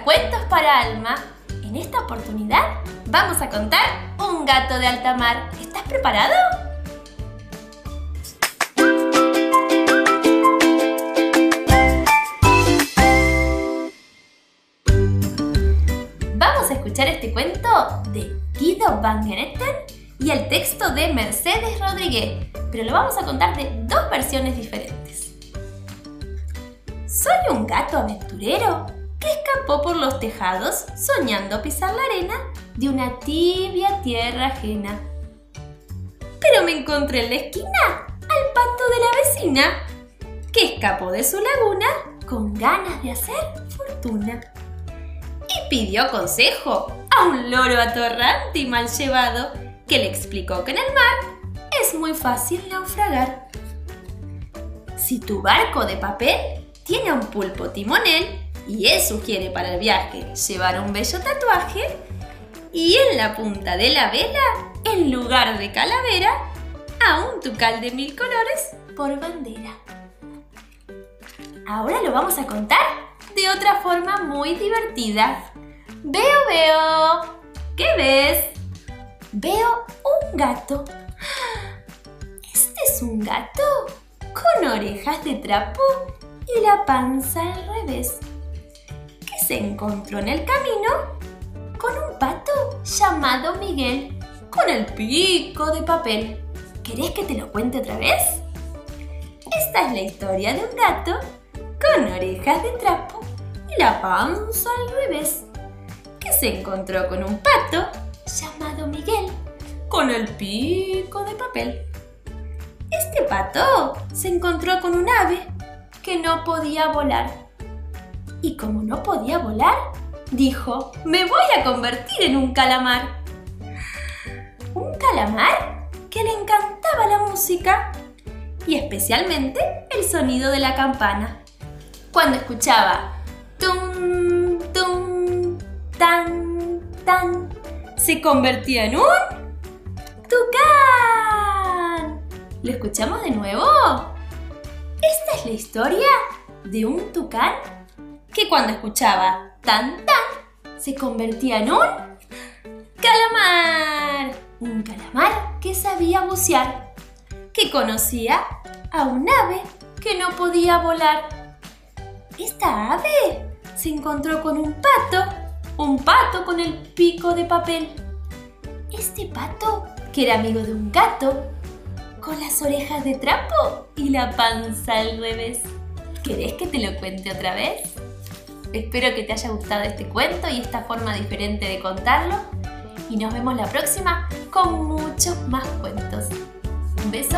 Cuentos para Alma. En esta oportunidad vamos a contar Un gato de alta mar. ¿Estás preparado? Vamos a escuchar este cuento de Guido Van Genetten y el texto de Mercedes Rodríguez, pero lo vamos a contar de dos versiones diferentes. Soy un gato aventurero que escapó por los tejados soñando pisar la arena de una tibia tierra ajena. Pero me encontré en la esquina al pato de la vecina, que escapó de su laguna con ganas de hacer fortuna. Y pidió consejo a un loro atorrante y mal llevado, que le explicó que en el mar es muy fácil naufragar. Si tu barco de papel tiene un pulpo timonel, y él sugiere para el viaje llevar un bello tatuaje y en la punta de la vela, en lugar de calavera, a un tucal de mil colores por bandera. Ahora lo vamos a contar de otra forma muy divertida. Veo, veo. ¿Qué ves? Veo un gato. Este es un gato con orejas de trapo y la panza al revés se encontró en el camino con un pato llamado Miguel con el pico de papel. ¿Querés que te lo cuente otra vez? Esta es la historia de un gato con orejas de trapo y la panza al revés, que se encontró con un pato llamado Miguel con el pico de papel. Este pato se encontró con un ave que no podía volar como no podía volar, dijo, me voy a convertir en un calamar. Un calamar que le encantaba la música y especialmente el sonido de la campana. Cuando escuchaba tum, tum, tan, tan, se convertía en un tucán. ¿Lo escuchamos de nuevo? Esta es la historia de un tucán que cuando escuchaba tan tan se convertía en un calamar. Un calamar que sabía bucear, que conocía a un ave que no podía volar. Esta ave se encontró con un pato, un pato con el pico de papel. Este pato, que era amigo de un gato, con las orejas de trapo y la panza al revés. ¿Querés que te lo cuente otra vez? Espero que te haya gustado este cuento y esta forma diferente de contarlo. Y nos vemos la próxima con muchos más cuentos. Un beso